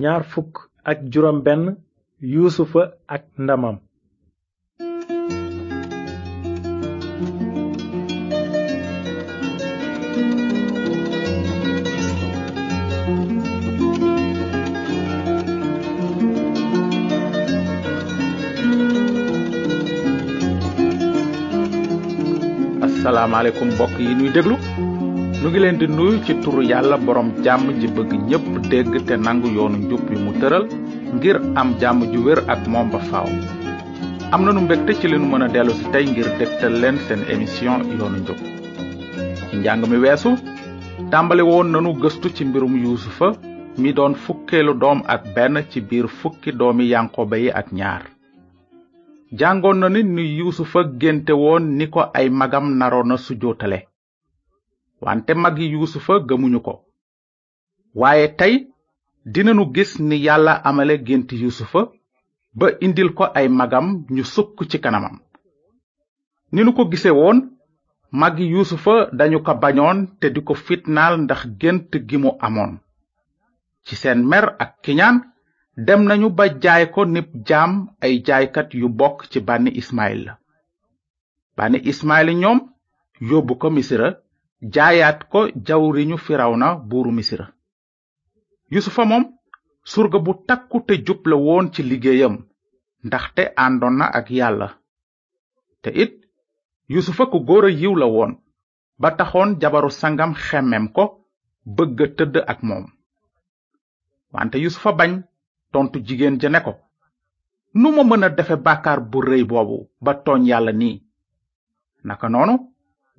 ñaar fukk ak juróom benn yuusufa ak ndamam asalaamaaleykum mbokk yi ñuy déglu nu ngi leen di nuyu ci turu yàlla borom jàmm ji bëgg ñépp dégg te nangu yoonu njub bi mu tëral ngir am jàmm ju wér ak moom ba faaw am nanu mbégte ci li nu mën a dellu si tey ngir dégtal leen seen émission yoonu njub ci njàng mi weesu tàmbali woon nanu gëstu ci mbirum yuusufa mi doon fukkeelu doom ak benn ci biir fukki doomi yanqoba yi ak ñaar jàngoon na nit ni yuusufa génte woon ni ko ay magam naroon na sujjootale wante magi yuusufa gëmuñu ko waaye tey dinanu gis ni yàlla amale gént yuusufa ba indil ko ay magam ñu sukk ci kanamam ni nu ko gise woon magi yuusufa dañu ko bañoon te di ko fitnaal ndax gént gi mu amoon ci seen mer ak kiñaan dem nañu ba jaay ko nib jaam ay jaaykat yu bokk ci bànni ismaayil la bànni ismaayil ñoom yóbbu ko misira jaayaat ko jawriñu na buuru misira yusufa moom surga bu takku te jub la woon ci liggéeyam ndaxte àndoon na ak yàlla te it yusufa ku góor a yiw la woon ba taxoon jabaru sangam xemmem ko bëgg tëdd ak moom wante yusufa bañ tontu jigéen ja ne ko nu ma mën a defe bàkkaar bu rëy boobu ba tooñ yàlla nii naka noonu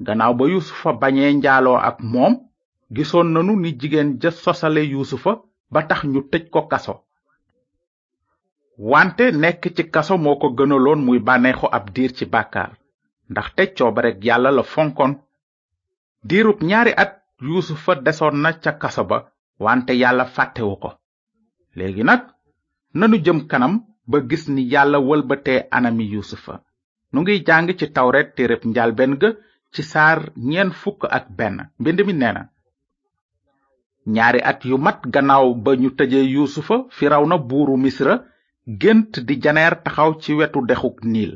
gannaaw ba yusufa bañee njaaloo ak moom gisoon nanu ni jigéen ja sosale yusufa ba tax ñu tëj ko kaso wante nekk ci kaso moo ko gënaloon muy bànneexu ab diir ci bàkkaar ndaxte coobareg yàlla la fonkoon diirub ñaari at yuusufa desoon na ca kaso ba wante yàlla fàttewu ko léegi nag nanu jëm kanam ba gis ni yàlla wëlbatee anami yuusufa nu ngi jàng ci tawret téereb njalbeen ga ci saar ñeen fukk ak benn mbind mi nee na ñaari at yu mat gannaaw ba ñu tëjee yuusufa na buuru misra gént di janeer taxaw ci wetu dexuk niil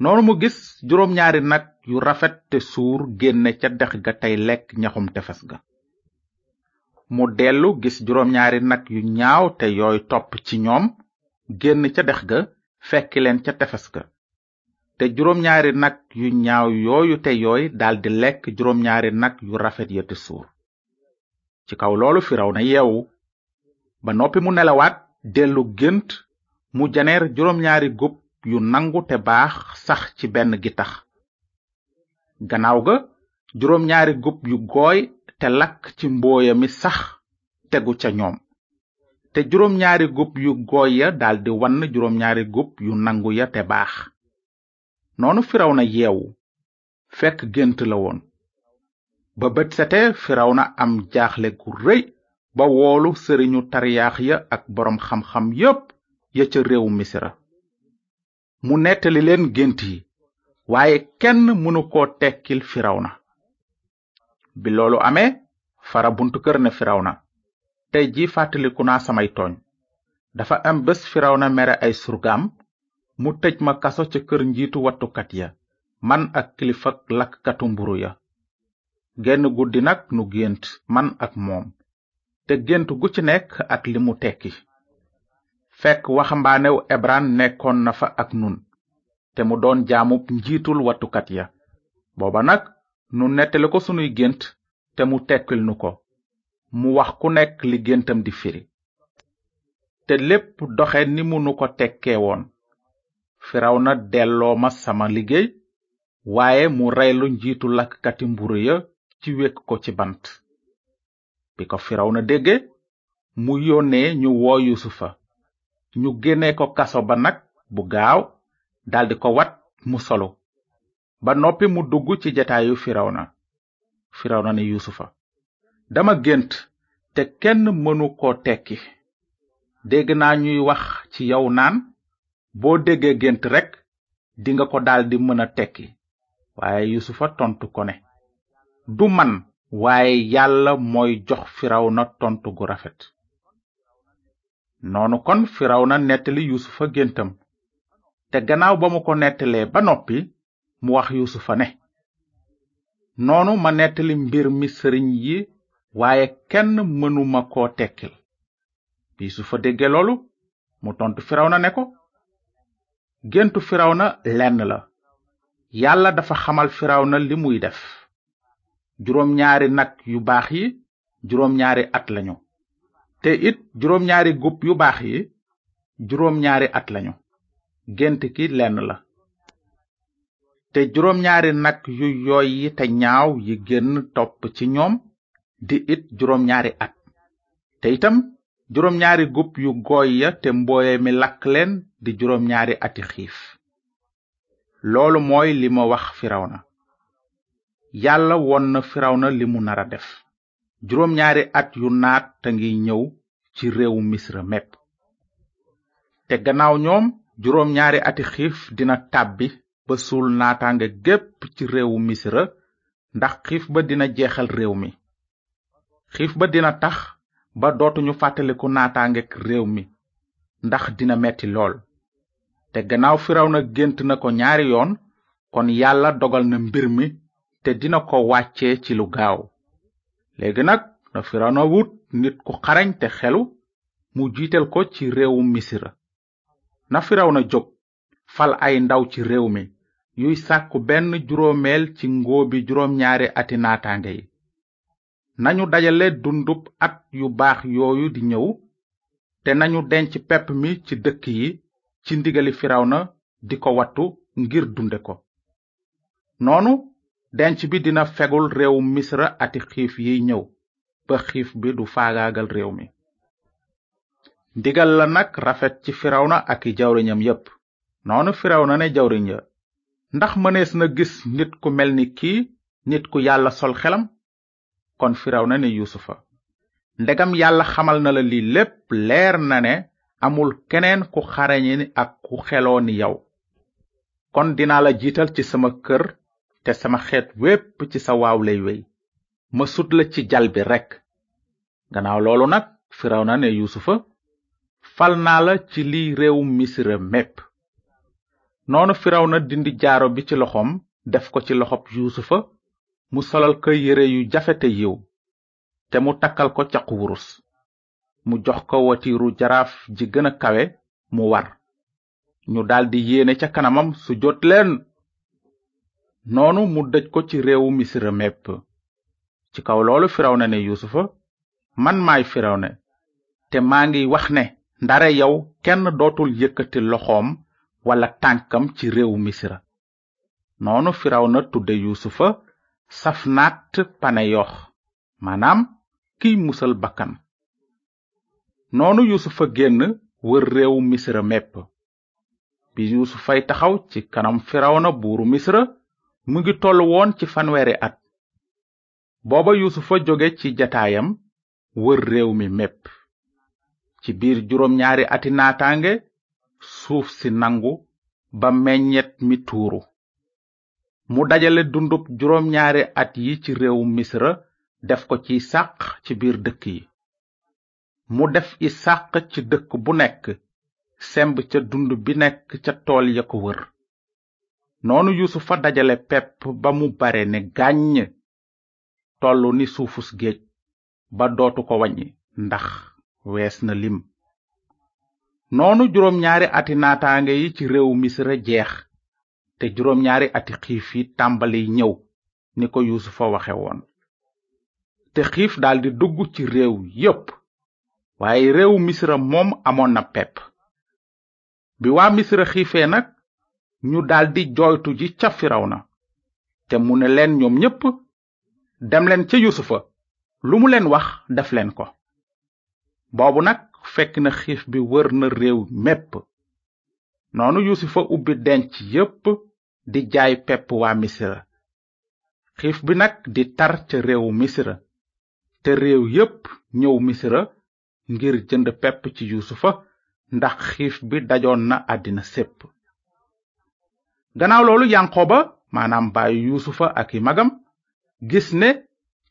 noonu mu gis juróom ñaari nag yu rafet te suur génne ca dex ga tey lekk ñaxum tefes ga mu dellu gis juróom ñaari nag yu ñaaw te yooy topp ci ñoom génn ca dex ga fekki leen ca tefes ga te juróom ñaari nag yu ñaaw yooyu te yooy daldi lekk juróom ñaari nag yu rafet ya te suur ci kaw loolu firaw na yeewu ba noppi mu nelawaat dellu gént mu janeer juróom ñaari gub yu nangu te baax sax ci benn gi tax gannaaw ga juróom ñaari gub yu gooy te lakk ci mbooya mi sax tegu ca ñoom te juróom ñaari gub yu gooy ya daldi wann juróom ñaari gub yu nangu ya te baax noonu na yeewu fekk gént la woon ba bët sete na am jaaxle gu rëy ba woolu sëriñu tariyaax ya ak boroom xam-xam yépp ya ca réew misira mu nettali leen gént yi waaye kenn mënu koo tekkil na bi loolu amee fara buntu kër ne na tey ji fàttaliku naa samay tooñ dafa am bés na mere ay surgaam mu tëj ma kaso ca kër njiitu wattukat ya man ak kilifa lakkatu mburu ya genn guddi nag nu gént man ak moom te gént gu ci nekk ak li mu tekki fekk waxambaanew ebran nekkoon na fa ak nun te mu doon jaamub njiitul wattukat ya booba nag nu nettali ko sunuy gént te mu tekkil nu ko mu wax ku nekk li géntam di firi te lépp doxe ni mu nu ko tekkee woon firaw na delloo ma sama liggéey waaye mu reylu njiitu lakkati mburu ya ci wékk ko ci bant bi ko na dégge mu yónnee ñu woo yuusufa ñu génne ko kaso ba nag bu gaaw daldi ko wat mu solu ba noppi mu dugg ci jataayu firawna firawna ne yuusufa dama gént te kenn mënu ko tekki dégg naa ñuy wax ci yow naan boo déggee gént rekk dinga ko daldi mën a tekki waaye yusufa tontu ko ne du man waaye yàlla mooy jox na tontu gu rafet noonu kon na nettali yusufa géntam te gannaaw ba mu ko nettalee ba noppi mu wax yusufa ne noonu ma nettali mbir mi sëriñ yi waaye kenn mënuma koo tekkil bi yusufa dégge loolu mu tontu na ne ko géntu firawna lenn la yàlla dafa xamal firawna li muy def juróom ñaari nag yu baax yi juróom ñaari at lañu te it juróom ñaari gub yu baax yi juróom ñaari at lañu gént ki lenn la te juróom ñaari nag yu yooy yi te ñaaw yi génn topp ci ñoom di it juróom ñaari at te itam juróom ñaari gub yu gooy ya te mbooye mi lakk leen di juróom ñaari ati xiif loolu mooy li ma wax firawna yàlla won na firawna li mu nara def juróom ñaari at yu naat te ngi ñëw ci réewu misra mépp te gannaaw ñoom juróom ñaari ati xiif dina tàbbi ba suul naataange gépp ci réewu misira ndax xiif ba dina jeexal réew mi xiif ba dina tax ba dootuñu fàttaliku naataangeg réew mi ndax dina metti lool te gannaaw firaw na gént na ko ñaari yoon kon yàlla dogal na mbir mi te dina ko wàccee ci lu gaaw léegi nag na firaw na wut nit ku xarañ te xelu mu jiital ko ci réewum misira na firaw na jóg fal ay ndaw ci réew mi yuy sàkku benn juróomeel ci ngóobi juróom ñaari ati naataange yi nañu dajale dundub at yu baax yooyu di ñëw te nañu denc pepp mi ci dëkk yi ci ndigali na di ko wattu ngir dunde ko noonu denc bi dina fegul réew misra ati xiif yi ñëw ba xiif bi du faagaagal réew mi ndigal la nag rafet ci firawna ak i jawriñam yépp noonu firawna ne jawriñ ya ndax mënees na gis nit ku mel ni kii nit ku yàlla sol xelam kon na ne yuusufa ndegam yàlla xamal na la lii lépp leer na ne amul keneen ku xarañi ak ku xeloo ni yow kon dinaa la jiital ci sama kër te sama xeet wépp ci sa waaw lay wéy ma sut la ci jal bi rekk gannaaw loolu nag firawna ne yuusufa fal naa la ci liy réewum misira mépp noonu firawna dindi jaaro bi ci loxoom def ko ci loxob yuusufa mu solal ko yére yu jafe te yiw te mu takkal ko caqu wurus mu jox ko watiiru jaraaf ji gën a kawe mu war ñu daldi yéene ca kanamam su jot leen noonu mu dëj ko ci réewu misira mépp ci kaw loolu firawna ne yuusufa man maay firawna te maa ngi wax ne ndare yow kenn dootul yëkkati loxoom walla tànkam ci réewu misira noonu firawna tudde yuusufa safnaat paneyox maanaam kiy musal bakkan noonu yuusufa génn wër réewu misra mépp bi yuusufay taxaw ci kanam firawna buuru misra mu ngi toll woon ci fanweeri at booba yuusufa jóge ci jataayam wër réew mi mépp ci biir juróom ñaari ati naataange suuf si nangu ba meññet mi tuuru mu dajale dundub juróom ñaari at yi ci réew misra def ko ci sàq ci biir dëkk yi mu def i sàq ci dëkk bu nekk semb ca dund bi nekk ca tool ya ko wër noonu yusufa dajale pepp ba mu bare ne gàññ tollu ni suufus géej ba dootu ko waññi ndax wees na lim noonu juróom ñaari ati naataange yi ci réew misra jeex te juróom ñaari ati xiif yi tàmbali ñëw ni ko yuusufa waxe woon te xiif daldi dugg ci réew yépp waaye réew misra moom amoon na pepp bi waa misra xiifee nag ñu daldi jooytu ji ca na te mu ne leen ñoom ñépp demleen ca yusufa lu mu leen wax def leen ko boobu nag fekk na xiif bi wër na réew mépp noonu yusufa ubbi denc yépp di jaay pepp waa misira xiif bi nag di tar ca réewu misira te réew yépp ñëw misira ngir jënd pepp ci yuusufa ndax xiif bi dajoon na àddina sépp gannaaw loolu yanqooba maanaam baayu yuusufa ak i magam gis ne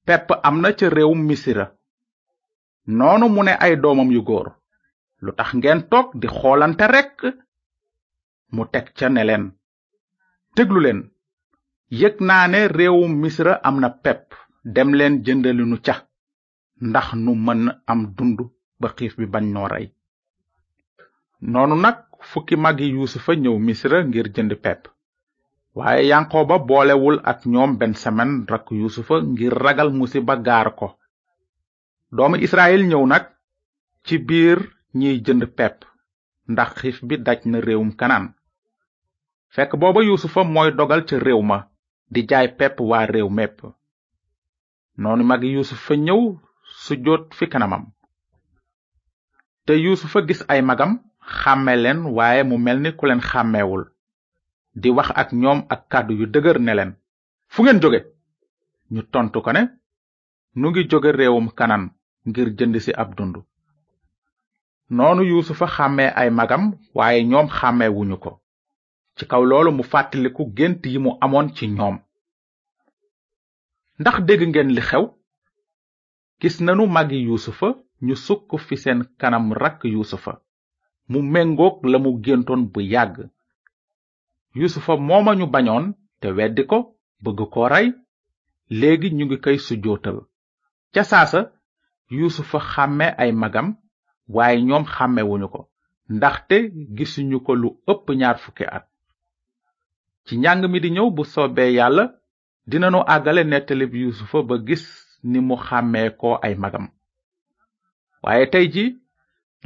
pepp am na ca réewum misira noonu mu ne ay doomam yu góor lu tax ngeen toog di xoolante rekk mu teg ca ne leen déglu leen yëg naa ne réewum misra am na pepp dem leen jëndalinu ca ndax nu mën am dund ba xiif bi bañ noo rey noonu nag fukki magi yuusufa ñëw misra ngir jënd pepp waaye yanqooba boolewul ak ñoom bensamen rakk yuusufa ngir ragal musiba gaar ko doomu israel ñëw nag ci biir ñiy jënd pepp ndax xiif bi daj na réewum kanaan fekk booba yuusufa mooy dogal ca réew ma di jaay pepp waa réew mépp noonu mag yuusufa ñëw su joot fi kanamam te yuusufa gis ay magam xàmme leen waaye mu mel ni ku leen xàmmewul di wax ak ñoom ak kàddu yu dëgër ne leen fu ngeen jóge ñu tontu ko ne nu ngi jóge réewum kanan ngir jënd ci ab dund noonu yuusufa xàmmee ay magam waaye ñoom xàmmewuñu ko ci kaw loolu mu fàttaliku gént yi mu amoon ci ñoom ndax dégg ngeen li xew gis nanu magi yuusufa ñu sukk fi seen kanam rakk yuusufa mu méngook la mu géntoon bu yàgg yuusufa mooma ñu bañoon te weddi ko bëgg ko rey léegi ñu ngi koy sujjootal ca saasa yuusufa xàmme ay magam waaye ñoom xàmmewuñu ko ndaxte gisuñu ko lu ëpp ñaar fukki at ci njàng mi di ñëw bu soobee yàlla dinanu àggale nettalib yuusufa ba gis ni mu xàmmee ko ay magam waaye tey ji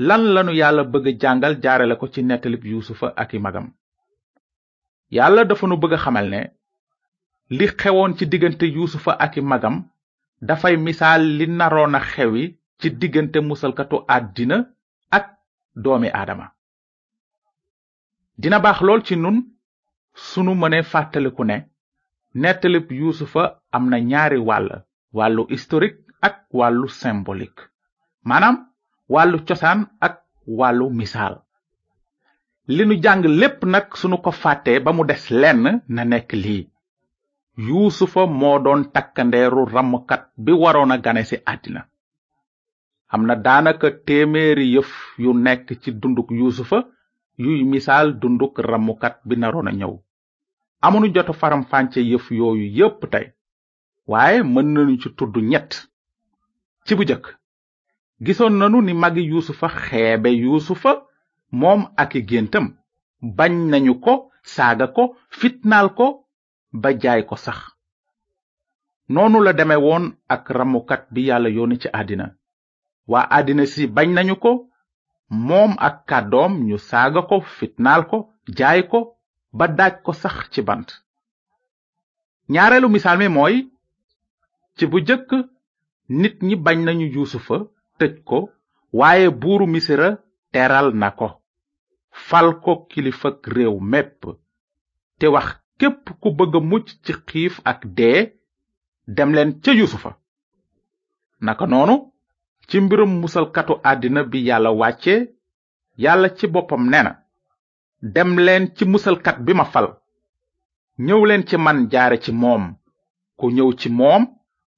lan lanu yàlla bëgg jàngal jaarale ko ci nettalib yuusufa ak i magam yàlla dafa nu bëgg xamal ne li xewoon ci diggante yuusufa ak i magam dafay misaal li naroon a xewi ci diggante musalkatu àddina ak doomi aadama dina baax lool ci nun sunu mënee fàttaliku ne nettalib yuusufa am na ñaari wàll wàllu historique ak wàllu symbolique maanaam wàllu cosaan ak wàllu misaal li nu jàng lépp nag sunu ko fàttee ba mu des lenn na nekk lii yuusufa moo doon takkandeeru ramukat bi waroon a gane ci àddina am na daanaka téeméeri yëf yu nekk ci dunduk yuusufa yuy misaal dunduk ramukat bi naroon a ñëw amunu jotu faram-fànce yëf yooyu yépp tey waaye mën nañu ci tudd ñett ci bu jëkk gisoon nanu ni magi yuusufa xeebe yuusufa moom ak i géntam bañ nañu ko saaga ko fitnaal ko ba jaay ko sax noonu la deme woon ak ramukat bi yàlla yónni ci àddina waa àddina si bañ nañu ko moom ak kàddoom ñu saaga ko fitnaal ko jaay ko ba daaj ko sax ci bant ñaareelu misaal mi mooy ci bu jëkk nit ñi bañ nañu yuusufa tëj ko waaye buuru misira teral na ko fal ko kilifak réew mépp te wax képp ku bëgg a mucc ci xiif ak dee demleen ca yusufa naka noonu ci mbirum musalkatu àddina bi yàlla wàcce yàlla ci boppam nee na demleen ci musalkat bi ma fal ñëwleen ci man jaare ci moom ku ñëw ci moom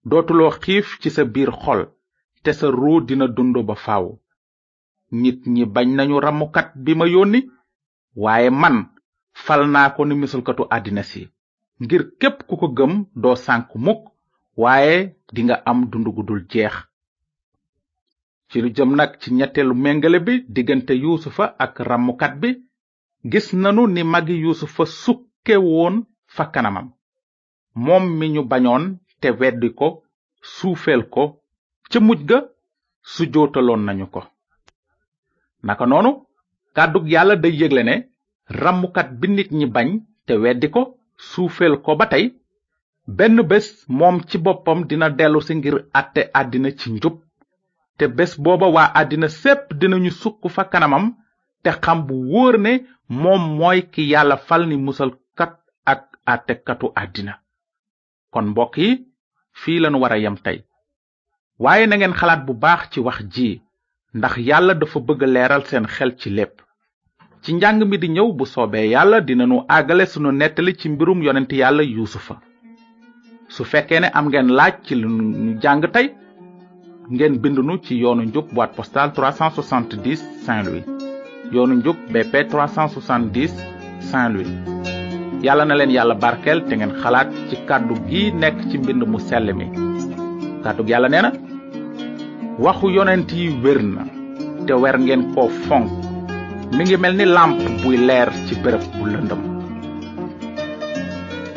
dootuloo xiif ci sa biir xol te sa ruu dina dund ba faaw nit ñi bañ nañu ramukat bi ma yónni waaye man fal naa ko ni musalkatu àddina si ngir képp ku ko gëm doo sànk mukk waaye dinga am dund gu dul jeex ci lu jëm nag ci ñetteelu méngale bi diggante yuusufa ak ramukat bi gis nanu ni magi yuusufa sukke woon fa kanamam moom mi ñu bañoon te weddi ko suufeel ko ca mujj ga su jootaloon nañu ko naka noonu kàddug yàlla day yégle ne rammukat bi nit ñi bañ te weddi ko suufeel ko ba tey benn bés moom ci boppam dina dellu si ngir àtte àddina ci njub te bés booba waa àddina sépp dinañu sukk fa kanamam te xam bu wóor ne moom mooy ki yàlla fal ni musalkat ak àttekatu àddina kon mbokk yi fii lanu war a yem tey waaye na ngeen xalaat bu baax ci wax ji ndax yàlla dafa bëgg leeral seen xel ci lépp ci njàng mi di ñëw bu soobee yàlla dinanu àggale sunu nettali ci mbirum yonent yàlla yuusufa su fekkee ne am ngeen laaj ci lu ñu jàng tey ngeen bind nu ci yoonu njub boîte postale 370 Saint-Louis yoonu njub BP 370 Saint-Louis yàlla na leen yàlla barkeel te ngeen xalaat ci kàddu gi nekk ci mbind mu sell mi kàddu gi yàlla nee na waxu yonent yi wér na te wer ngeen koo fonk mi ngi mel ni làmp buy leer ci bërëb bu lëndëm